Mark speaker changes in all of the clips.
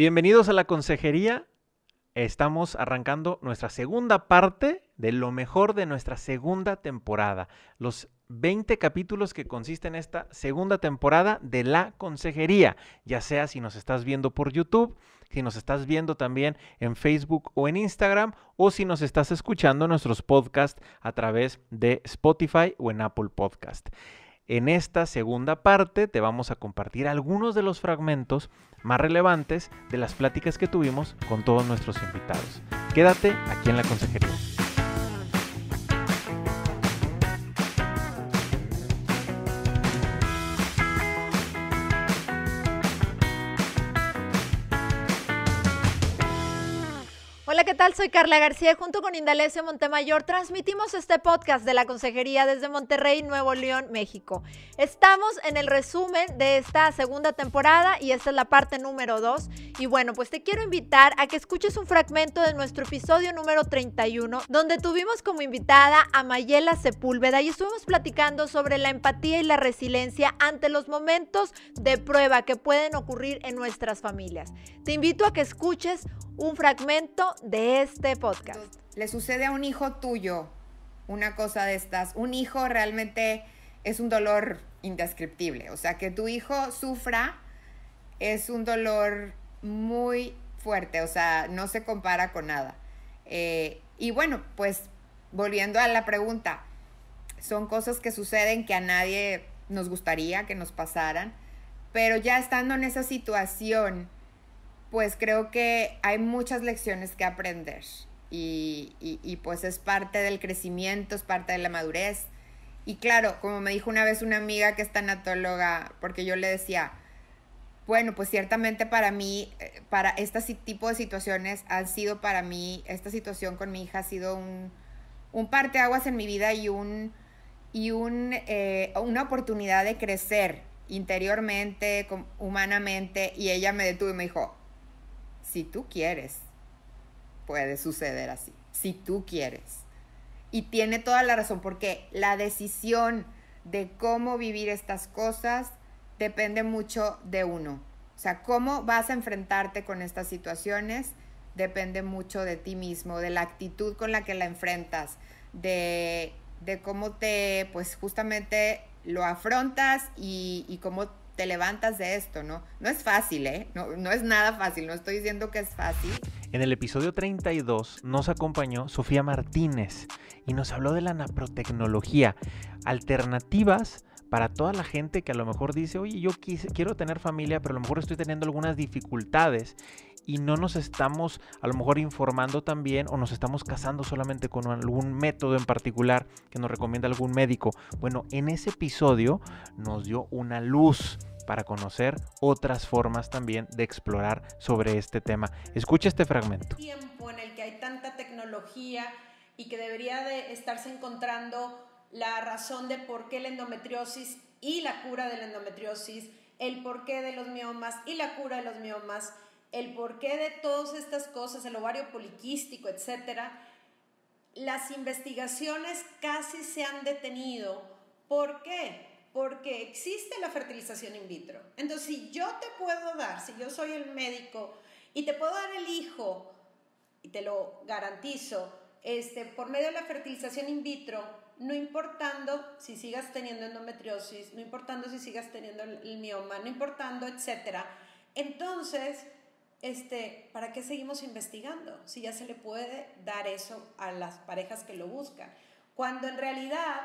Speaker 1: Bienvenidos a la consejería. Estamos arrancando nuestra segunda parte de lo mejor de nuestra segunda temporada. Los 20 capítulos que consisten en esta segunda temporada de la consejería. Ya sea si nos estás viendo por YouTube, si nos estás viendo también en Facebook o en Instagram, o si nos estás escuchando nuestros podcasts a través de Spotify o en Apple Podcast. En esta segunda parte te vamos a compartir algunos de los fragmentos más relevantes de las pláticas que tuvimos con todos nuestros invitados. Quédate aquí en la consejería.
Speaker 2: ¿Qué tal? Soy Carla García junto con Indalecio Montemayor transmitimos este podcast de la Consejería desde Monterrey, Nuevo León, México. Estamos en el resumen de esta segunda temporada y esta es la parte número 2. Y bueno, pues te quiero invitar a que escuches un fragmento de nuestro episodio número 31, donde tuvimos como invitada a Mayela Sepúlveda y estuvimos platicando sobre la empatía y la resiliencia ante los momentos de prueba que pueden ocurrir en nuestras familias. Te invito a que escuches un fragmento de este podcast.
Speaker 3: Le sucede a un hijo tuyo una cosa de estas. Un hijo realmente es un dolor indescriptible. O sea, que tu hijo sufra es un dolor muy fuerte. O sea, no se compara con nada. Eh, y bueno, pues volviendo a la pregunta, son cosas que suceden que a nadie nos gustaría que nos pasaran, pero ya estando en esa situación, pues creo que hay muchas lecciones que aprender y, pues es parte del crecimiento, es parte de la madurez. Y claro, como me dijo una vez una amiga que es tanatóloga, porque yo le decía, bueno, pues ciertamente para mí, eh, para este tipo de situaciones han sido para mí, esta situación con mi hija ha sido un, un parteaguas en mi vida y, un, y un, eh, una oportunidad de crecer interiormente, humanamente. Y ella me detuvo y me dijo, si tú quieres, puede suceder así. Si tú quieres. Y tiene toda la razón, porque la decisión de cómo vivir estas cosas depende mucho de uno. O sea, cómo vas a enfrentarte con estas situaciones depende mucho de ti mismo, de la actitud con la que la enfrentas, de, cómo te, pues justamente lo afrontas y, y cómo te levantas de esto, ¿no? No es fácil, ¿eh? No, no es nada fácil, no estoy diciendo que es fácil.
Speaker 1: En el episodio 32 nos acompañó Sofía Martínez y nos habló de la naprotecnología, alternativas para toda la gente que a lo mejor dice, oye, yo quiero tener familia, pero a lo mejor estoy teniendo algunas dificultades y no nos estamos a lo mejor informando también o nos estamos casando solamente con algún método en particular que nos recomienda algún médico. Bueno, en ese episodio nos dio una luz para conocer otras formas también de explorar sobre este tema. Escucha este fragmento.
Speaker 4: Tiempo en el que hay tanta tecnología y que debería de estarse encontrando la razón de por qué la endometriosis y la cura de la endometriosis, el porqué de los miomas y la cura de los miomas, el porqué de todas estas cosas, el ovario poliquístico, etcétera. Las investigaciones casi se han detenido. ¿Por qué? Porque existe la fertilización in vitro. Entonces, si yo te puedo dar, si yo soy el médico y te puedo dar el hijo, y te lo garantizo, este, por medio de la fertilización in vitro, no importando si sigas teniendo endometriosis, no importando si sigas teniendo el, mioma, no importando, etcétera. Entonces, este, ¿para qué seguimos investigando? Si ya se le puede dar eso a las parejas que lo buscan. Cuando en realidad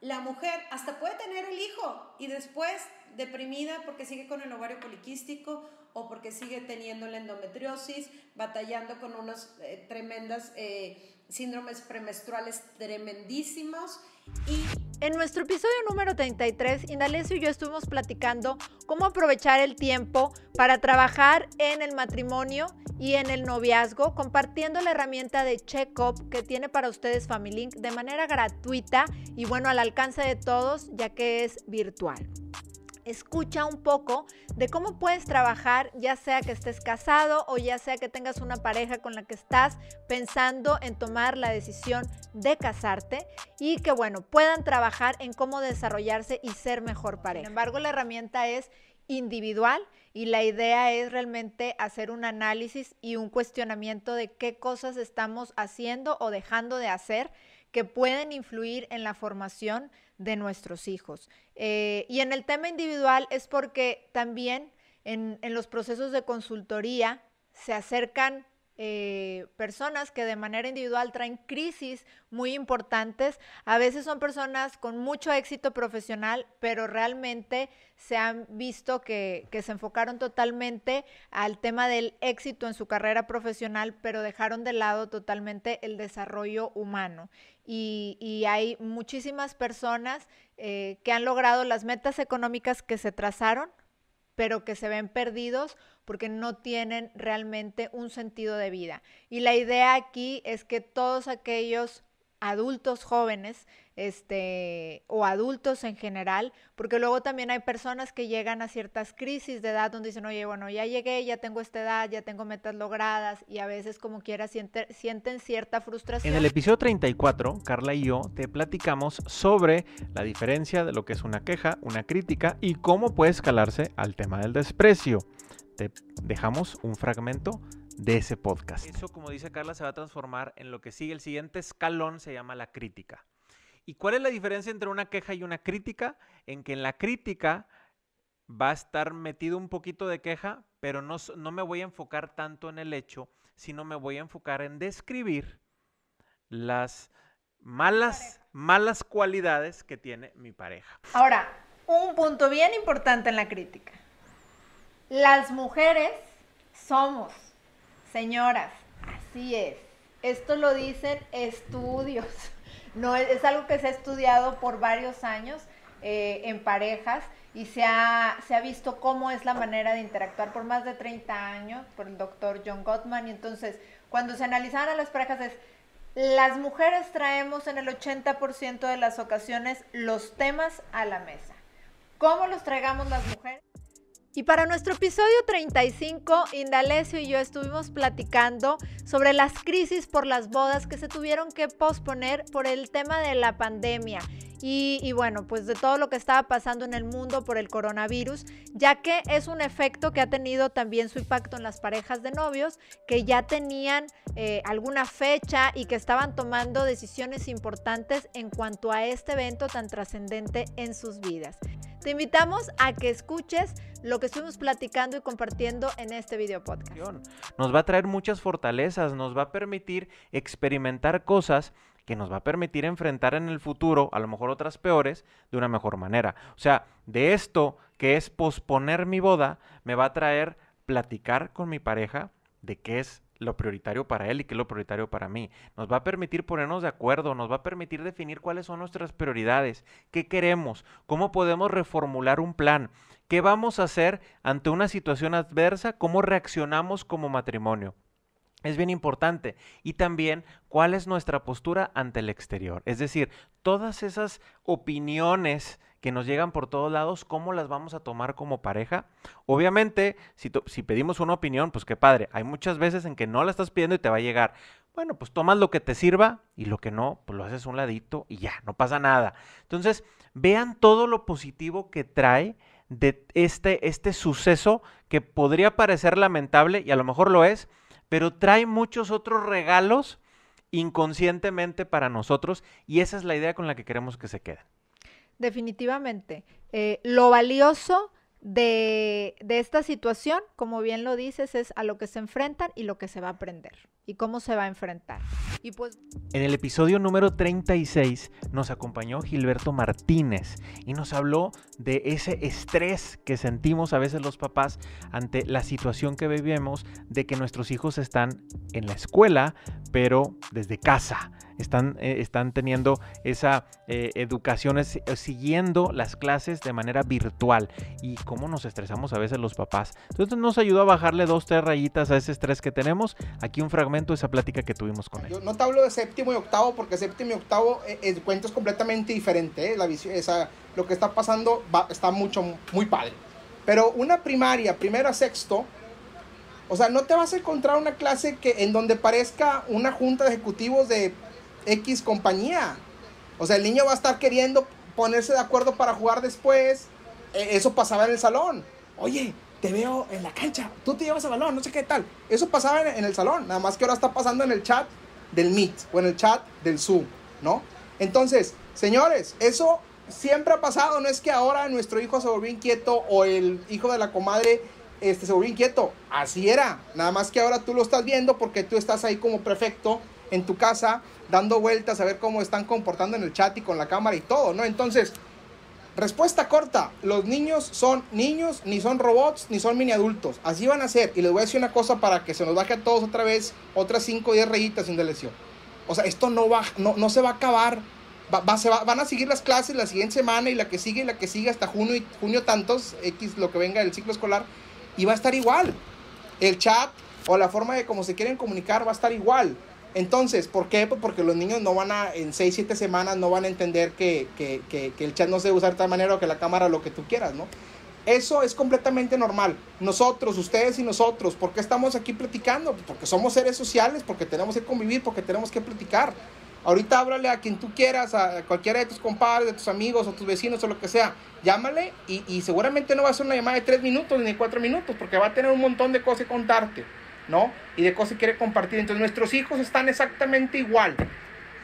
Speaker 4: la mujer hasta puede tener el hijo y después deprimida porque sigue con el ovario poliquístico o porque sigue teniendo la endometriosis, batallando con unos eh, tremendas eh, síndromes premenstruales tremendísimos y
Speaker 2: en nuestro episodio número 33, Indalecio y yo estuvimos platicando cómo aprovechar el tiempo para trabajar en el matrimonio y en el noviazgo, compartiendo la herramienta de Checkup que tiene para ustedes FamilyLink de manera gratuita y bueno, al alcance de todos, ya que es virtual escucha un poco de cómo puedes trabajar, ya sea que estés casado o ya sea que tengas una pareja con la que estás pensando en tomar la decisión de casarte y que, bueno, puedan trabajar en cómo desarrollarse y ser mejor pareja. Sin embargo, la herramienta es individual y la idea es realmente hacer un análisis y un cuestionamiento de qué cosas estamos haciendo o dejando de hacer que pueden influir en la formación de nuestros hijos. Eh, y en el tema individual es porque también en, en los procesos de consultoría se acercan eh, personas que de manera individual traen crisis muy importantes. A veces son personas con mucho éxito profesional, pero realmente se han visto que, se enfocaron totalmente al tema del éxito en su carrera profesional, pero dejaron de lado totalmente el desarrollo humano. Y, hay muchísimas personas eh, que han logrado las metas económicas que se trazaron, pero que se ven perdidos porque no tienen realmente un sentido de vida. Y la idea aquí es que todos aquellos adultos jóvenes este, o adultos en general, porque luego también hay personas que llegan a ciertas crisis de edad donde dicen, oye, bueno, ya llegué, ya tengo esta edad, ya tengo metas logradas y a veces como quiera sienten cierta frustración.
Speaker 1: En el episodio 34, Carla y yo te platicamos sobre la diferencia de lo que es una queja, una crítica y cómo puede escalarse al tema del desprecio dejamos un fragmento de ese podcast. Eso, como dice Carla, se va a transformar en lo que sigue. El siguiente escalón se llama la crítica. ¿Y cuál es la diferencia entre una queja y una crítica? En que en la crítica va a estar metido un poquito de queja, pero no, no me voy a enfocar tanto en el hecho, sino me voy a enfocar en describir las malas, malas cualidades que tiene mi pareja.
Speaker 2: Ahora, un punto bien importante en la crítica. Las mujeres somos, señoras, así es. Esto lo dicen estudios. No es, algo que se ha estudiado por varios años eh, en parejas y se ha, se ha visto cómo es la manera de interactuar por más de 30 años por el doctor John Gottman. Y entonces, cuando se analizaban a las parejas es, las mujeres traemos en el 80% de las ocasiones los temas a la mesa. ¿Cómo los traigamos las mujeres? Y para nuestro episodio 35, Indalecio y yo estuvimos platicando sobre las crisis por las bodas que se tuvieron que posponer por el tema de la pandemia. Y, bueno, pues de todo lo que estaba pasando en el mundo por el coronavirus, ya que es un efecto que ha tenido también su impacto en las parejas de novios que ya tenían eh, alguna fecha y que estaban tomando decisiones importantes en cuanto a este evento tan trascendente en sus vidas. Te invitamos a que escuches lo que estuvimos platicando y compartiendo en este video podcast.
Speaker 1: Nos va a traer muchas fortalezas, nos va a permitir experimentar cosas que nos va a permitir enfrentar en el futuro, a lo mejor otras peores, de una mejor manera. O sea, de esto que es posponer mi boda, me va a traer platicar con mi pareja de qué es lo prioritario para él y qué es lo prioritario para mí. Nos va a permitir ponernos de acuerdo, nos va a permitir definir cuáles son nuestras prioridades, qué queremos, cómo podemos reformular un plan, qué vamos a hacer ante una situación adversa, cómo reaccionamos como matrimonio. Es bien importante. Y también cuál es nuestra postura ante el exterior. Es decir, todas esas opiniones que nos llegan por todos lados, ¿cómo las vamos a tomar como pareja? Obviamente, si, pedimos una opinión, pues qué padre. Hay muchas veces en que no la estás pidiendo y te va a llegar. Bueno, pues tomas lo que te sirva y lo que no, pues lo haces un ladito y ya, no pasa nada. Entonces, vean todo lo positivo que trae de este, este suceso que podría parecer lamentable y a lo mejor lo es, pero trae muchos otros regalos inconscientemente para nosotros y esa es la idea con la que queremos que se queden.
Speaker 2: Definitivamente. Eh, lo valioso de, de, esta situación, como bien lo dices, es a lo que se enfrentan y lo que se va a aprender y cómo se va a enfrentar. Pues...
Speaker 1: En el episodio número 36 nos acompañó Gilberto Martínez y nos habló de ese estrés que sentimos a veces los papás ante la situación que vivimos de que nuestros hijos están en la escuela, pero desde casa están, eh, están teniendo esa eh, educación, eh, siguiendo las clases de manera virtual. Y cómo nos estresamos a veces los papás. Entonces nos ayudó a bajarle dos, tres rayitas a ese estrés que tenemos. Aquí un fragmento de esa plática que tuvimos con él.
Speaker 5: Yo no te hablo de séptimo y octavo porque séptimo y octavo el cuento es completamente diferente. La visión, esa, lo que está pasando está mucho, muy padre. Pero una primaria, primero a sexto, o sea, no te vas a encontrar una clase que en donde parezca una junta de ejecutivos de X compañía. O sea, el niño va a estar queriendo ponerse de acuerdo para jugar después. E, eso pasaba en el salón. Oye, te veo en la cancha, tú te llevas el balón, no sé qué tal. Eso pasaba en, el salón, nada más que ahora está pasando en el chat del Meet o en el chat del Zoom, ¿no? Entonces, señores, eso siempre ha pasado, no es que ahora nuestro hijo se volvió inquieto o el hijo de la comadre este, se volvió inquieto, así era, nada más que ahora tú lo estás viendo porque tú estás ahí como prefecto en tu casa dando vueltas a ver cómo están comportando en el chat y con la cámara y todo, ¿no? Entonces, respuesta corta, los niños son niños, ni son robots, ni son mini adultos, así van a ser, y les voy a decir una cosa para que se nos baje a todos otra vez, otras 5 o 10 rayitas sin lesión. O sea, esto no, va, no, no se va a acabar va, se van a seguir las clases la siguiente semana y la que sigue y la que sigue hasta junio, y, junio tantos, X lo que venga del ciclo escolar, y va a estar igual. El chat o la forma de cómo se quieren comunicar va a estar igual. Entonces, ¿por qué? Pues porque los niños no van a, en 6, 7 semanas, no van a entender que, que, que, el chat no se usa de tal manera o que la cámara lo que tú quieras, ¿no? Eso es completamente normal. Nosotros, ustedes y nosotros, ¿por qué estamos aquí platicando? Porque somos seres sociales, porque tenemos que convivir, porque tenemos que platicar. Ahorita háblale a quien tú quieras, a cualquiera de tus compadres, de tus amigos o tus vecinos o lo que sea. Llámale y, seguramente no va a ser una llamada de tres minutos ni cuatro minutos porque va a tener un montón de cosas que contarte, ¿no? Y de cosas quiere compartir. Entonces nuestros hijos están exactamente igual.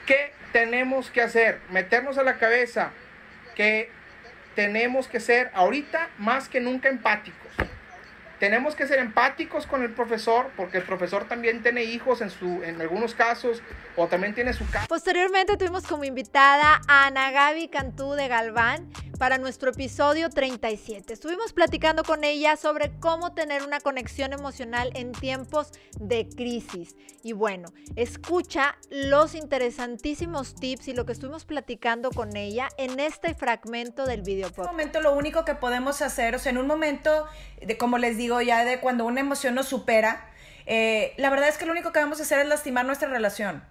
Speaker 5: ¿Qué tenemos que hacer? Meternos a la cabeza que tenemos que ser ahorita más que nunca empáticos tenemos que ser empáticos con el profesor, porque el profesor también tiene hijos en, su, en algunos casos, o también tiene su casa.
Speaker 2: Posteriormente tuvimos como invitada a Ana Gaby Cantú de Galván para nuestro episodio 37. Estuvimos platicando con ella sobre cómo tener una conexión emocional en tiempos de crisis. Y bueno, escucha los interesantísimos tips y lo que estuvimos platicando con ella en este fragmento del video. En
Speaker 6: este momento lo único que podemos hacer, o sea, en un momento, de, como les ya de cuando una emoción nos supera, eh, la verdad es que lo único que vamos a hacer es lastimar nuestra relación.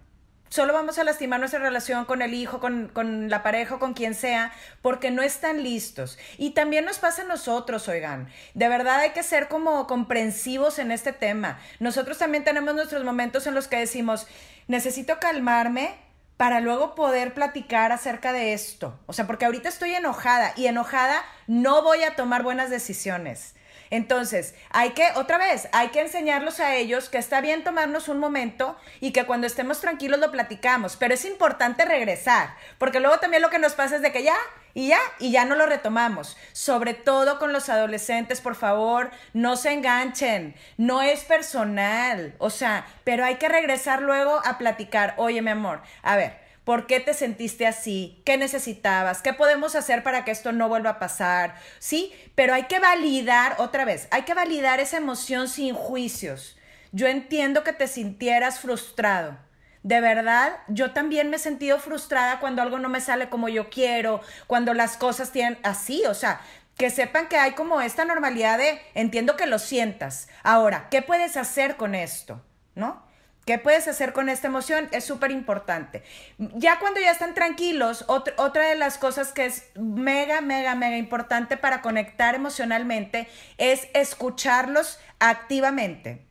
Speaker 6: Solo vamos a lastimar nuestra relación con el hijo, con, con, la pareja, con quien sea, porque no están listos. Y también nos pasa a nosotros, oigan. De verdad hay que ser como comprensivos en este tema. Nosotros también tenemos nuestros momentos en los que decimos, necesito calmarme, para luego poder platicar acerca de esto. O sea, porque ahorita estoy enojada y enojada no voy a tomar buenas decisiones. Entonces, hay que, otra vez, hay que enseñarlos a ellos que está bien tomarnos un momento y que cuando estemos tranquilos lo platicamos, pero es importante regresar, porque luego también lo que nos pasa es de que ya, y ya, y ya no lo retomamos. Sobre todo con los adolescentes, por favor, no se enganchen, no es personal, o sea, pero hay que regresar luego a platicar, oye mi amor, a ver, ¿Por qué te sentiste así? ¿Qué necesitabas? ¿Qué podemos hacer para que esto no vuelva a pasar? Sí, pero hay que validar, otra vez, hay que validar esa emoción sin juicios. Yo entiendo que te sintieras frustrado. De verdad, yo también me he sentido frustrada cuando algo no me sale como yo quiero, cuando las cosas tienen así, o sea, que sepan que hay como esta normalidad de entiendo que lo sientas. Ahora, ¿qué puedes hacer con esto? ¿No? ¿Qué puedes hacer con esta emoción? Es súper importante. Ya cuando ya están tranquilos, otra de las cosas que es mega, mega, mega importante para conectar emocionalmente es escucharlos activamente.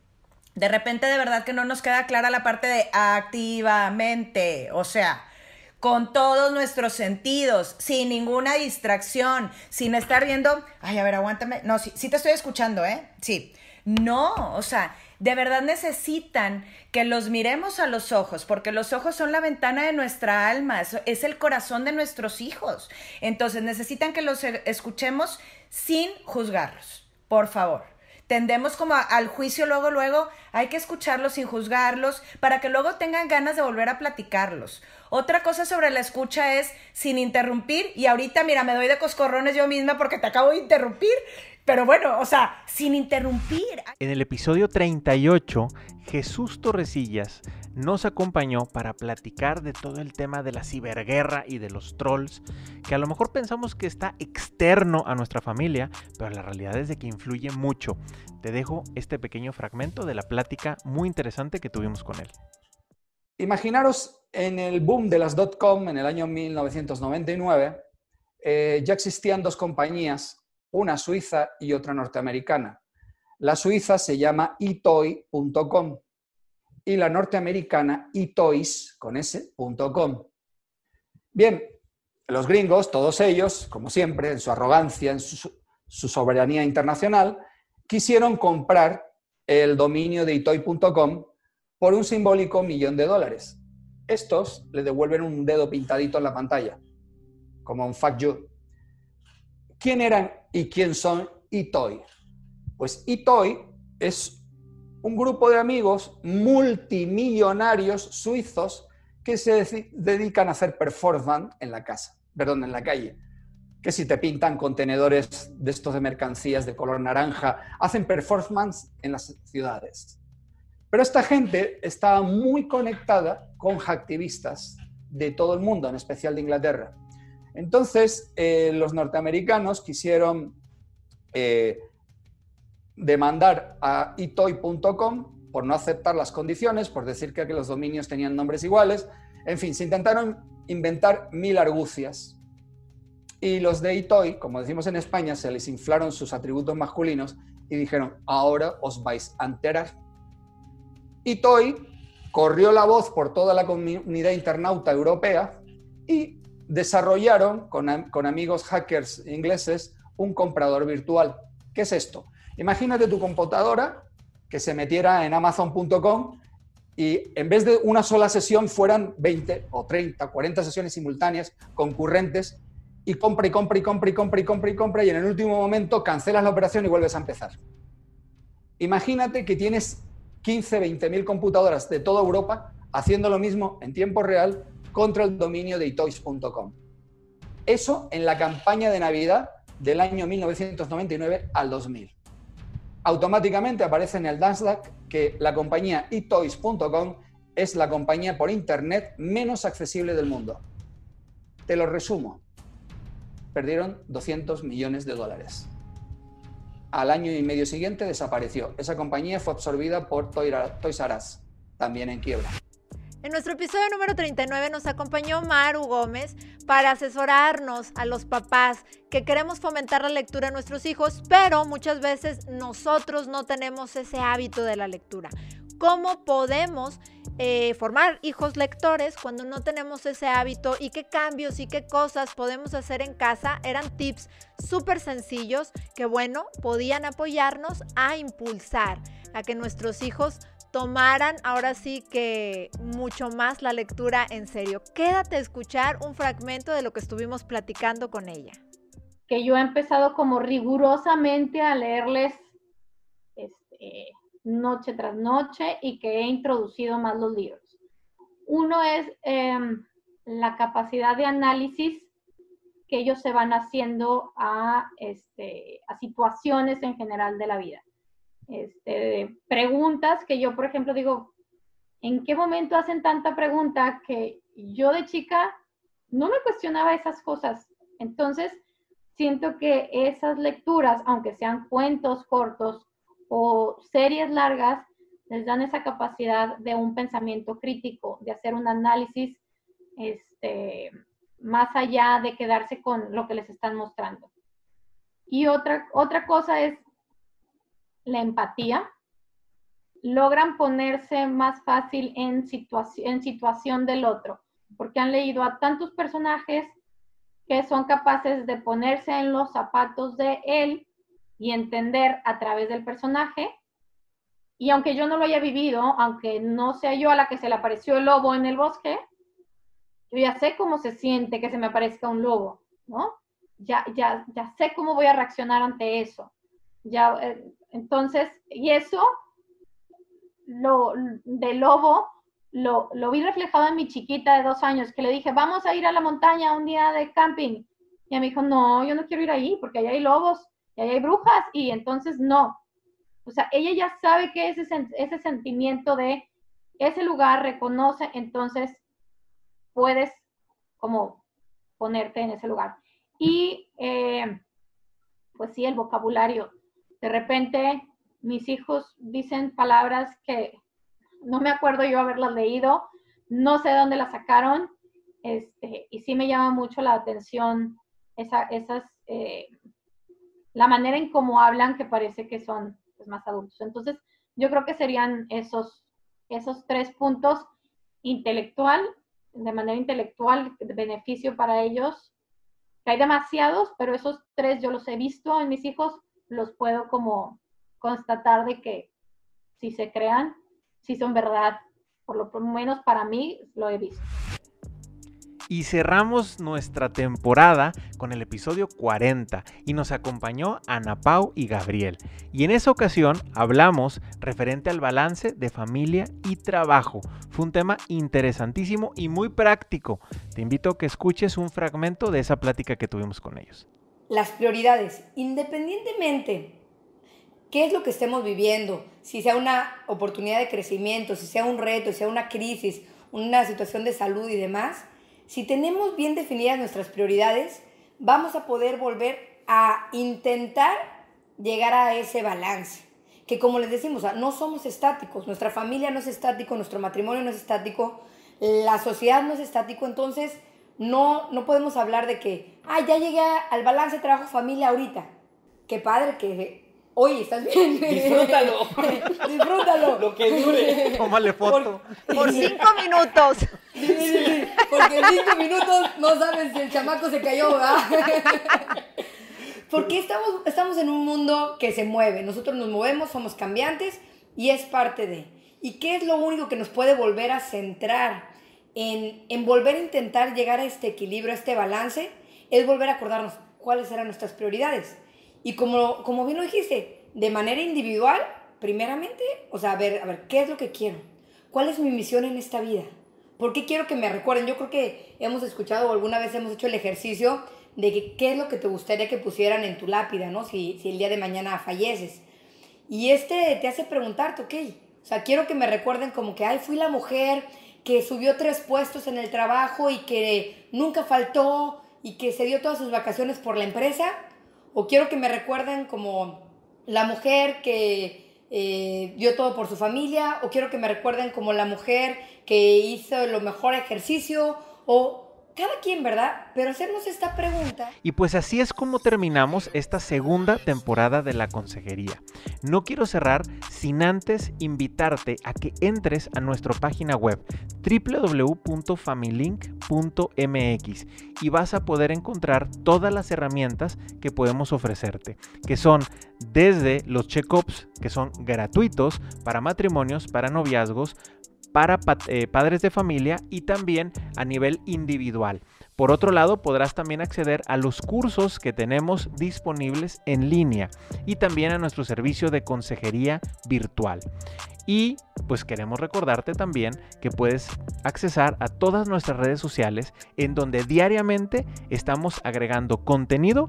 Speaker 6: De repente de verdad que no nos queda clara la parte de activamente, o sea, con todos nuestros sentidos, sin ninguna distracción, sin estar viendo, ay, a ver, aguántame, no, sí, sí te estoy escuchando, ¿eh? Sí. No, o sea, de verdad necesitan que los miremos a los ojos, porque los ojos son la ventana de nuestra alma, es, el corazón de nuestros hijos. Entonces necesitan que los e, escuchemos sin juzgarlos, por favor. Tendemos como al juicio luego, luego, hay que escucharlos sin juzgarlos para que luego tengan ganas de volver a platicarlos. Otra cosa sobre la escucha es sin interrumpir y ahorita, mira, me doy de coscorrones yo misma porque te acabo de interrumpir pero bueno, o sea, sin interrumpir.
Speaker 1: En el episodio 38, Jesús Torresillas nos acompañó para platicar de todo el tema de la ciberguerra y de los trolls, que a lo mejor pensamos que está externo a nuestra familia, pero la realidad es de que influye mucho. Te dejo este pequeño fragmento de la plática muy interesante que tuvimos con él.
Speaker 7: Imaginaros en el boom de las .com en el año 1999, eh, ya existían dos compañías una suiza y otra norteamericana. La suiza se llama itoy.com y la norteamericana itoys Bien, los gringos, todos ellos, como siempre, en su arrogancia, en su, soberanía internacional, quisieron comprar el dominio de itoy.com por un simbólico millón de dólares. Estos le devuelven un dedo pintadito en la pantalla, como un fuck you. ¿Quién eran y quién son Itoy? Pues Itoy es un grupo de amigos multimillonarios suizos que se dedican a hacer performance en la casa, perdón, en la calle. Que si te pintan contenedores de estos de mercancías de color naranja, hacen performance en las ciudades. Pero esta gente está muy conectada con hacktivistas de todo el mundo, en especial de Inglaterra. Entonces, eh, los norteamericanos quisieron eh, demandar a itoy.com por no aceptar las condiciones, por decir que los dominios tenían nombres iguales. En fin, se intentaron inventar mil argucias. Y los de Itoy, como decimos en España, se les inflaron sus atributos masculinos y dijeron, ahora os vais a enterar. Itoy corrió la voz por toda la comunidad internauta europea y desarrollaron con, amigos hackers ingleses un comprador virtual. ¿Qué es esto? Imagínate tu computadora que se metiera en amazon.com y en vez de una sola sesión fueran 20 o 30, 40 sesiones simultáneas, concurrentes, y compra y compra y compra y compra y compra y compra y en el último momento cancelas la operación y vuelves a empezar. Imagínate que tienes 15, 20 mil computadoras de toda Europa haciendo lo mismo en tiempo real contra el dominio de itoys.com. Eso en la campaña de Navidad del año 1999 al 2000 automáticamente aparece en el Nasdaq que la compañía etoys.com es la compañía por Internet menos accesible del mundo. Te lo resumo. Perdieron 200 millones de dólares. Al año y medio siguiente desapareció. Esa compañía fue absorbida por Toys R Us, también en quiebra.
Speaker 2: En nuestro episodio número 39 nos acompañó Maru Gómez para asesorarnos a los papás que queremos fomentar la lectura a nuestros hijos, pero muchas veces nosotros no tenemos ese hábito de la lectura. ¿Cómo podemos eh, formar hijos lectores cuando no tenemos ese hábito y qué cambios y qué cosas podemos hacer en casa? Eran tips súper sencillos que, bueno, podían apoyarnos a impulsar a que nuestros hijos tomaran ahora sí que mucho más la lectura en serio. Quédate a escuchar un fragmento de lo que estuvimos platicando con ella.
Speaker 8: Que yo he empezado como rigurosamente a leerles este, noche tras noche y que he introducido más los libros. Uno es em, la capacidad de análisis que ellos se van haciendo a, este, a situaciones en general de la vida este, preguntas que yo, por ejemplo, digo, ¿en qué momento hacen tanta pregunta que yo de chica no me cuestionaba esas cosas? Entonces, siento que esas lecturas, aunque sean cuentos cortos o series largas, les dan esa capacidad de un pensamiento crítico, de hacer un análisis este, más allá de quedarse con lo que les están mostrando. Y otra, otra cosa es la empatía, logran ponerse más fácil en, en situación del otro, porque han leído a tantos personajes que son capaces de ponerse en los zapatos de él y entender a través del personaje. Y aunque yo no lo haya vivido, aunque no sea yo a la que se le apareció el lobo en el bosque, yo ya sé cómo se siente que se me aparezca un lobo, ¿no? Ya, ya, ya sé cómo voy a reaccionar ante eso. Ya, eh, entonces, y eso, lo, de lobo, lo, lo, vi reflejado en mi chiquita de dos años, que le dije, vamos a ir a la montaña un día de camping. Y me dijo, no, yo no quiero ir ahí porque allá hay lobos y allá hay brujas y entonces no. O sea, ella ya sabe que ese, ese sentimiento de ese lugar reconoce, entonces puedes como ponerte en ese lugar. Y eh, pues sí, el vocabulario. De repente mis hijos dicen palabras que no me acuerdo yo haberlas leído, no sé dónde las sacaron, este, y sí me llama mucho la atención esa, esas, eh, la manera en cómo hablan que parece que son pues, más adultos. Entonces, yo creo que serían esos, esos tres puntos intelectual, de manera intelectual, beneficio para ellos, hay demasiados, pero esos tres yo los he visto en mis hijos los puedo como, constatar de que si se crean, si son verdad. Por lo menos para mí lo he visto.
Speaker 1: Y cerramos nuestra temporada con el episodio 40 y nos acompañó Ana Pau y Gabriel. Y en esa ocasión hablamos referente al balance de familia y trabajo. Fue un tema interesantísimo y muy práctico. Te invito a que escuches un fragmento de esa plática que tuvimos con ellos.
Speaker 9: Las prioridades, independientemente qué es lo que estemos viviendo, si sea una oportunidad de crecimiento, si sea un reto, si sea una crisis, una situación de salud y demás, si tenemos bien definidas nuestras prioridades, vamos a poder volver a intentar llegar a ese balance. Que como les decimos, no somos estáticos, nuestra familia no es estático, nuestro matrimonio no es estático, la sociedad no es estático, entonces no, no podemos hablar de que, ah, ya llegué al balance trabajo-familia ahorita. Qué padre que Oye, ¿estás bien?
Speaker 5: Disfrútalo.
Speaker 9: Disfrútalo.
Speaker 5: Lo que dure.
Speaker 1: Tómale foto.
Speaker 2: Por cinco minutos.
Speaker 9: Sí, sí, sí, Porque en cinco minutos no sabes si el chamaco se cayó, ¿verdad? Porque estamos, estamos en un mundo que se mueve. Nosotros nos movemos, somos cambiantes y es parte de. ¿Y qué es lo único que nos puede volver a centrar en, volver a intentar llegar a este equilibrio, a este balance? Es volver a acordarnos cuáles eran nuestras prioridades y como, como bien lo dijiste, de manera individual, primeramente, o sea, a ver, a ver, ¿qué es lo que quiero? ¿Cuál es mi misión en esta vida? ¿Por qué quiero que me recuerden? Yo creo que hemos escuchado o alguna vez hemos hecho el ejercicio de qué es lo que te gustaría que pusieran en tu lápida, ¿no? Si, si el día de mañana falleces. Y este te hace preguntarte, ok, o sea, quiero que me recuerden como que, ay, fui la mujer que subió tres puestos en el trabajo y que nunca faltó y que se dio todas sus vacaciones por la empresa, o quiero que me recuerden como la mujer que eh, dio todo por su familia, o quiero que me recuerden como la mujer que hizo lo mejor ejercicio, o cada quien, ¿verdad? Pero hacernos esta pregunta.
Speaker 1: Y pues así es como terminamos esta segunda temporada de la consejería. No quiero cerrar sin antes invitarte a que entres a nuestra página web www.familink.mx y vas a poder encontrar todas las herramientas que podemos ofrecerte, que son desde los check-ups que son gratuitos para matrimonios, para noviazgos, para eh, padres de familia y también a nivel individual. Por otro lado, podrás también acceder a los cursos que tenemos disponibles en línea y también a nuestro servicio de consejería virtual. Y pues queremos recordarte también que puedes accesar a todas nuestras redes sociales en donde diariamente estamos agregando contenido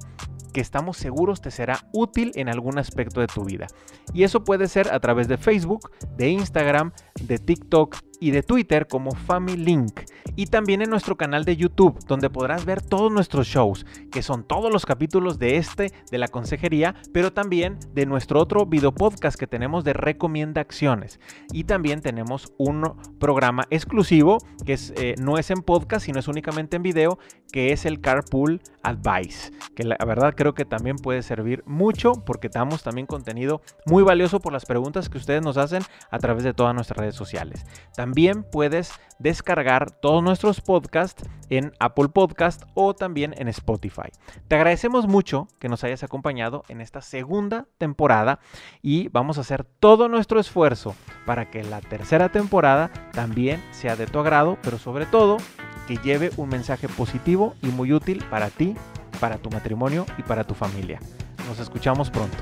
Speaker 1: que estamos seguros te será útil en algún aspecto de tu vida. Y eso puede ser a través de Facebook, de Instagram, de TikTok y de Twitter como Link Y también en nuestro canal de YouTube, donde podrás ver todos nuestros shows, que son todos los capítulos de este, de la consejería, pero también de nuestro otro video podcast que tenemos de recomienda acciones. Y también tenemos un programa exclusivo que es, eh, no es en podcast, sino es únicamente en video, que es el Carpool Advice, que la verdad creo que también puede servir mucho porque damos también contenido muy valioso por las preguntas que ustedes nos hacen a través de todas nuestras redes sociales. También puedes descargar todos nuestros podcasts en Apple Podcast o también en Spotify. Te agradecemos mucho que nos hayas acompañado en esta segunda temporada y vamos a hacer todo nuestro esfuerzo para que la tercera temporada también sea de tu agrado, pero sobre todo que lleve un mensaje positivo y muy útil para ti, para tu matrimonio y para tu familia. Nos escuchamos pronto.